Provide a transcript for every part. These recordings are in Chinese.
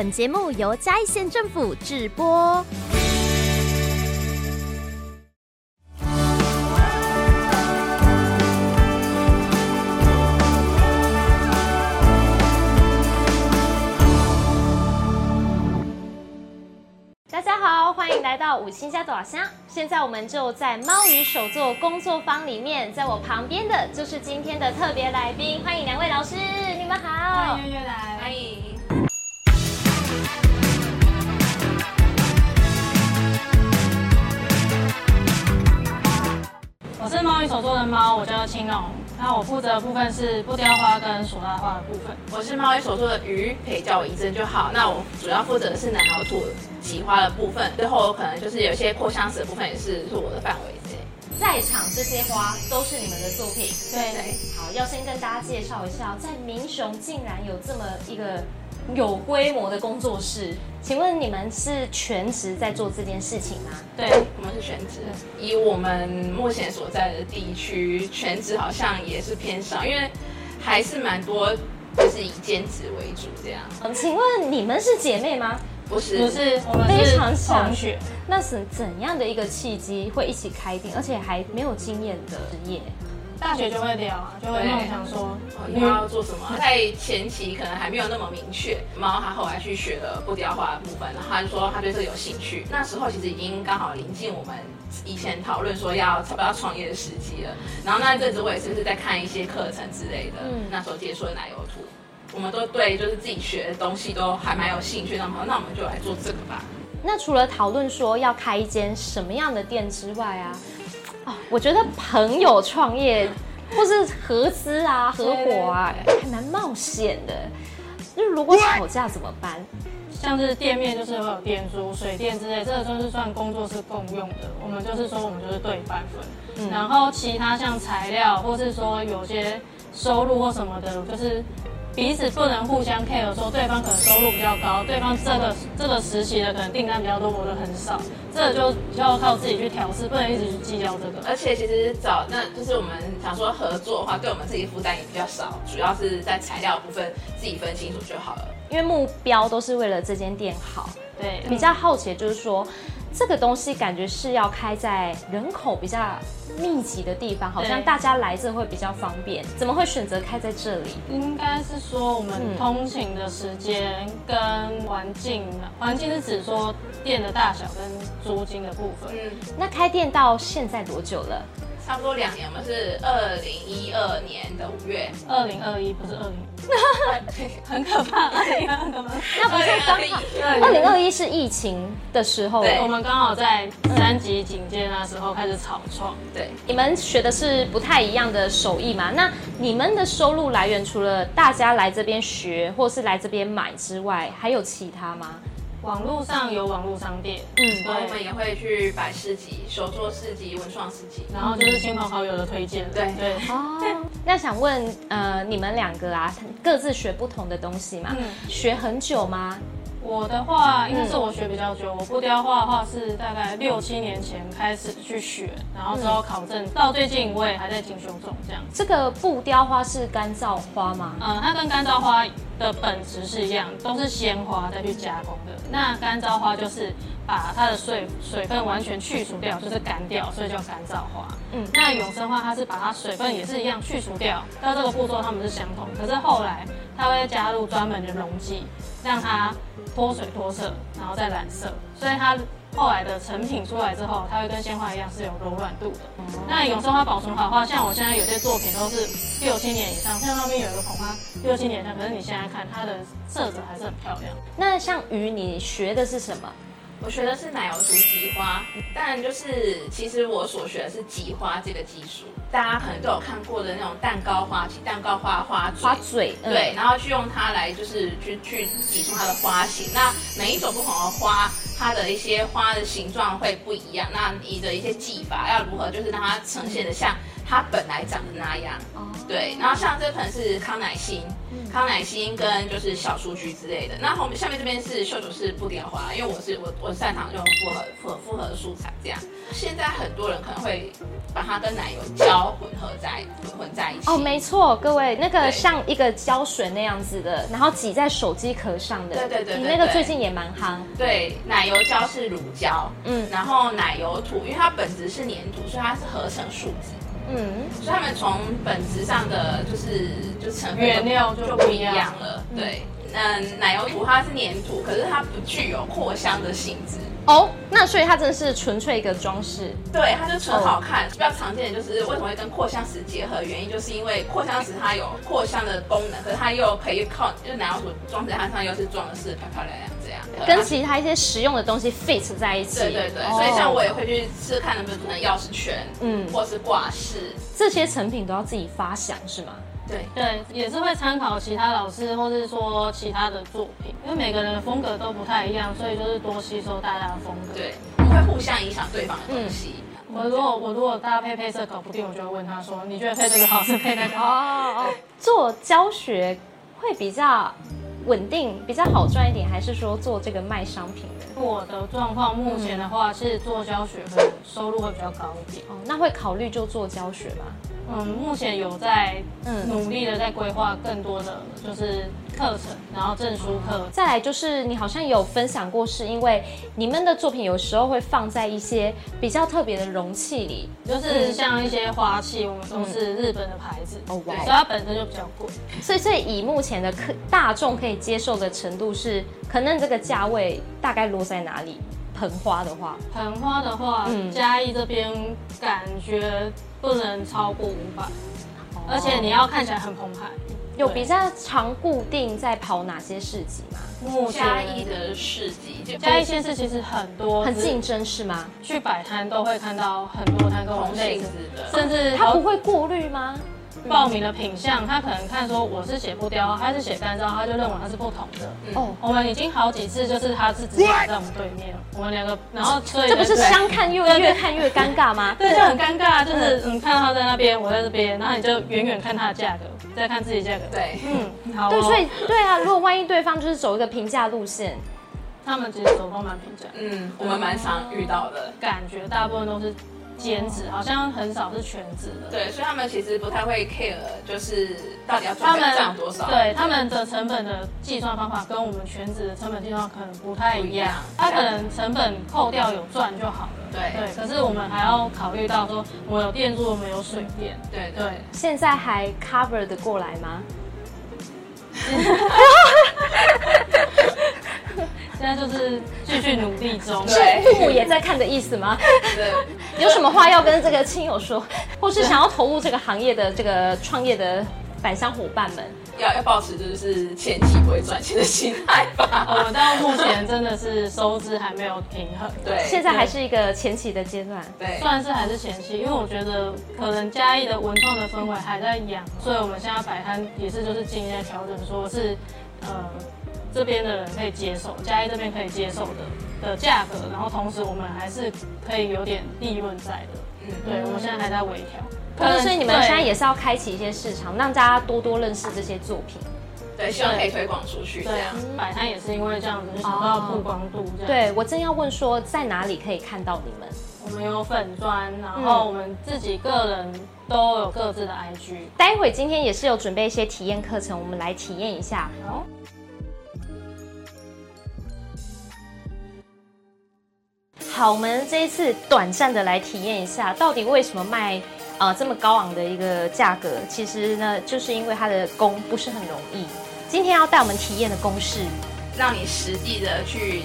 本节目由嘉义县政府制播。大家好，欢迎来到五星加多少香。现在我们就在猫鱼手作工作坊里面，在我旁边的就是今天的特别来宾，欢迎两位老师，你们好，欢迎月月来，欢迎。猫语手作的猫，我叫青龙。那我负责的部分是布雕花跟索拉花的部分。我是猫一手做的鱼，可以叫我一真就好。那我主要负责的是南瑶土挤花的部分，最后可能就是有一些扩香石的部分也是是我的范围之内。在场这些花都是你们的作品。对对。好，要先跟大家介绍一下，在民雄竟然有这么一个。有规模的工作室，请问你们是全职在做这件事情吗？对，我们是全职。以我们目前所在的地区，全职好像也是偏少，因为还是蛮多，就是以兼职为主这样。嗯，请问你们是姐妹吗？不是，不是，我们非常想学。那是怎样的一个契机会一起开店，而且还没有经验的职业？大学就会聊啊，就会梦想说以后要做什么。在前期可能还没有那么明确。猫他后来去学了布雕花的部分，然后他就说他对这个有兴趣。那时候其实已经刚好临近我们以前讨论说要要不要创业的时机了。然后那阵子我也是不是在看一些课程之类的。嗯，那时候接触了奶油图，我们都对就是自己学的东西都还蛮有兴趣。那么那我们就来做这个吧。那除了讨论说要开一间什么样的店之外啊？哦，我觉得朋友创业，或是合资啊、合伙啊，还蛮冒险的。那如果吵架怎么办？像是店面就是会有店租、水电之类，这个就是算工作室共用的。我们就是说，我们就是对半分。嗯，然后其他像材料，或是说有些收入或什么的，就是。彼此不能互相 care，说对方可能收入比较高，对方这个这个实习的可能订单比较多，我的很少，这就就要靠自己去调试，不能一直去计较这个。而且其实找那就是我们想说合作的话，对我们自己负担也比较少，主要是在材料部分自己分清楚就好了。因为目标都是为了这间店好。对，比较好奇的就是说。这个东西感觉是要开在人口比较密集的地方，好像大家来这会比较方便。怎么会选择开在这里？应该是说我们通勤的时间跟环境，环境是指说店的大小跟租金的部分。嗯，那开店到现在多久了？差不多两年，我们是二零一二年的五月，二零二一不是二零，很可怕，二零二一，那不是刚好，二零二一是疫情的时候，对，我们刚好在三级警戒那时候开始草创，对，你们学的是不太一样的手艺嘛？那你们的收入来源除了大家来这边学或是来这边买之外，还有其他吗？网络上有网络商店，嗯，对，我们也会去摆市集、手作市集、文创市集，然后就是亲朋好友的推荐，对对。哦，那想问，呃，你们两个啊，各自学不同的东西嘛？嗯，学很久吗？我的话，应该是我学比较久。我布雕花的话是大概六七年前开始去学，然后之后考证，到最近我也还在进修中。这样，这个布雕花是干燥花吗？嗯，它跟干燥花的本质是一样，都是鲜花再去加工的。那干燥花就是把它的水水分完全去除掉，就是干掉，所以叫干燥花。嗯，那永生花它是把它水分也是一样去除掉，到这个步骤它们是相同，可是后来它会加入专门的溶剂，让它。脱水脱色，然后再染色，所以它后来的成品出来之后，它会跟鲜花一样是有柔软度的。嗯、那永生花保存好的话，像我现在有些作品都是六七年以上，像那边有一个捧花六七年以上，可是你现在看它的色泽还是很漂亮。那像鱼，你学的是什么？我学的是奶油土挤花，但就是其实我所学的是挤花这个技术。大家可能都有看过的那种蛋糕花器，蛋糕花花嘴，花嘴，嗯、对，然后去用它来就是去去挤出它的花型。那每一种不同的花，它的一些花的形状会不一样。那你的一些技法要如何，就是让它呈现的像它本来长的那样。哦，对。然后像这盆是康乃馨，康乃馨跟就是小雏菊之类的。那后面下面这边是绣球是不雕花，因为我是我我擅长用复合复复合的素材这样。现在很多人可能会把它跟奶油胶混合在混混在一起。哦，没错，各位那个像一个胶水那样子的，然后挤在手机壳上的。对对对，对，你那个最近也蛮夯。对，奶油胶是乳胶，嗯，然后奶油土，因为它本质是粘土，所以它是合成树脂。嗯，所以他们从本质上的就是就成分原料就不一样了。对，嗯，奶油土它是粘土，可是它不具有扩香的性质。哦，那所以它真的是纯粹一个装饰。对，它就纯好看。比较常见的就是为什么会跟扩香石结合，原因就是因为扩香石它有扩香的功能，可是它又可以靠，就奶油土装在它上又是装的是漂漂亮亮这样，跟其他一些实用的东西 fit 在一起。对对对，所以像我也会去试试看能不能做成钥匙圈，嗯，或是挂饰，这些成品都要自己发想是吗？对对，也是会参考其他老师，或是说其他的作品，因为每个人的风格都不太一样，所以就是多吸收大家的风格。对，不会互相影响对方的东西。嗯、我如果我如果搭配配色搞不定，我就会问他说：“你觉得配这个好是配那个好？”哦哦，做教学会比较稳定，比较好赚一点，还是说做这个卖商品的？我的状况目前的话是做教学会收入会比较高一点。哦，那会考虑就做教学吗？嗯，目前有在努力的在规划更多的就是课程，然后证书课。再来就是你好像有分享过，是因为你们的作品有时候会放在一些比较特别的容器里，就是像一些花器，我们都是日本的牌子，哦，所以它本身就比较贵。所以，所以以目前的客大众可以接受的程度是，可能这个价位大概落在哪里？盆花的话，盆花的话，嗯，嘉义这边感觉。不能超过五百，而且你要看起来很澎湃。有比较常固定在跑哪些市集吗？目前嘉义的市集，嘉义县市其实很多，很竞争是吗？去摆摊都会看到很多摊跟我们类似的，甚至他不会过滤吗？报名的品相，他可能看说我是写不雕，他是写干燥，他就认为他是不同的。哦，我们已经好几次就是他是直接在我们对面，我们两个，然后所以这不是相看又越看越尴尬吗？对，就很尴尬，就是嗯，看到他在那边，我在这边，然后你就远远看他的价格，再看自己价格。对，嗯，好。对，所以对啊，如果万一对方就是走一个平价路线，他们其实走都蛮平价。嗯，我们蛮常遇到的，感觉大部分都是。兼职好像很少是全职的，对，所以他们其实不太会 care，就是到底要赚赚多少。对，他们的成本的计算方法跟我们全职的成本计算可能不太一样，他可能成本扣掉有赚就好了。对对，可是我们还要考虑到说，我有电租，我们有水电。对对，现在还 cover 的过来吗？现在就是继续努力中，是父母也在看的意思吗？对，有什么话要跟这个亲友说，或是想要投入这个行业的这个创业的返乡伙伴们，要要保持就是前期不会赚钱的心态吧。我们到目前真的是收支还没有平衡，对，现在还是一个前期的阶段，对，算是还是前期，因为我觉得可能嘉义的文创的氛围还在养，所以我们现在摆摊也是就是尽力在调整，说是呃。这边的人可以接受，嘉义这边可以接受的的价格，然后同时我们还是可以有点利润在的。嗯，对，我们现在还在微调。可能所以你们现在也是要开启一些市场，让大家多多认识这些作品。对，希望可以推广出去。对啊，摆摊也是因为这样子，就想到曝光度这样。对，我正要问说，在哪里可以看到你们？我们有粉砖，然后我们自己个人都有各自的 IG。待会今天也是有准备一些体验课程，我们来体验一下。好。好，我们这一次短暂的来体验一下，到底为什么卖呃这么高昂的一个价格？其实呢，就是因为它的工不是很容易。今天要带我们体验的工是，让你实际的去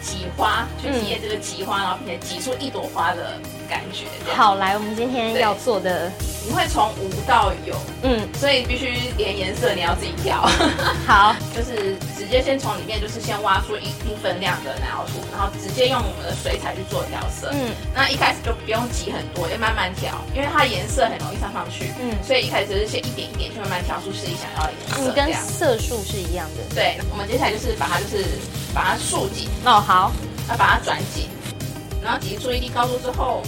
挤花，去体验这个挤花，然后并且挤出一朵花的感觉。好，来，我们今天要做的。你会从无到有，嗯，所以必须连颜色你要自己挑。好，就是直接先从里面就是先挖出一定分量的奶油土，然后直接用我们的水彩去做调色。嗯，那一开始就不用挤很多，要慢慢调，因为它的颜色很容易上上去。嗯，所以一开始就是先一点一点去慢慢调出自己想要的颜色。嗯，跟色素是一样的。对，我们接下来就是把它就是把它竖紧。哦，好，要把它转紧，然后挤出一定高度之后。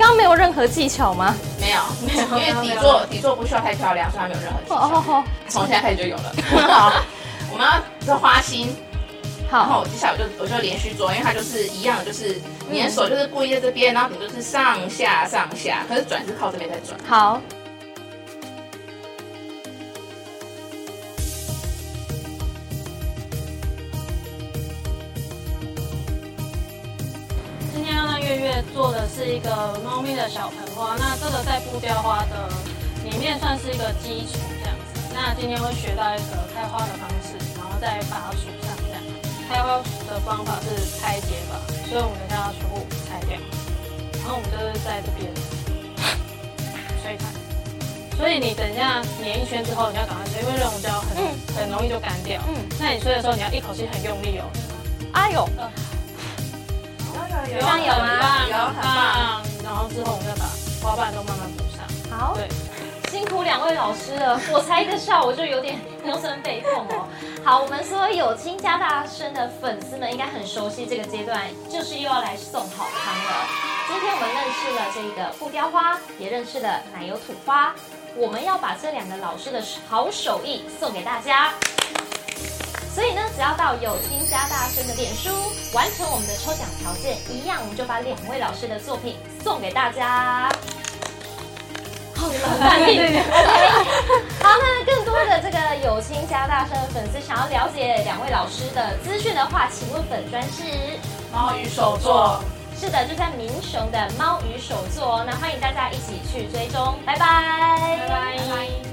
刚刚没有任何技巧吗？没有，没有，因为底座底座不需要太漂亮，所以它没有任何技巧。哦哦，从现在开始就有了。好，我们要做花心。好，然后接下来我就我就连续做，因为它就是一样的，就是你的手就是故意在这边，然后你就是上下上下，可是转是靠这边在转。好。做的是一个猫咪的小盆花，那这个在布雕花的里面算是一个基础这样子。那今天会学到一个开花的方式，然后再把它数上这样。开花的方法是拆解法，所以我们等下要全部拆掉。然后我们就是在这边吹它，所以你等一下粘一圈之后，你要赶快吹，因为热熔胶很、嗯、很容易就干掉。嗯，那你吹的时候，你要一口气很用力哦。哎呦，有有有，有吗？有很棒。然后之后我们再把花瓣都慢慢补上。好，对。辛苦两位老师了，我才一个笑我就有点腰酸背痛哦。好，我们说有亲家大生的粉丝们应该很熟悉这个阶段，就是又要来送好康了。今天我们认识了这个布雕花，也认识了奶油土花，我们要把这两个老师的好手艺送给大家。所以呢，只要到有心家大声的脸书完成我们的抽奖条件，一样我们就把两位老师的作品送给大家。好，你们很淡定。OK，好，那更多的这个有亲家大声的粉丝想要了解两位老师的资讯的话，请问本专是猫与手作。是的，就在民雄的猫与手作，那欢迎大家一起去追踪，拜拜。拜拜。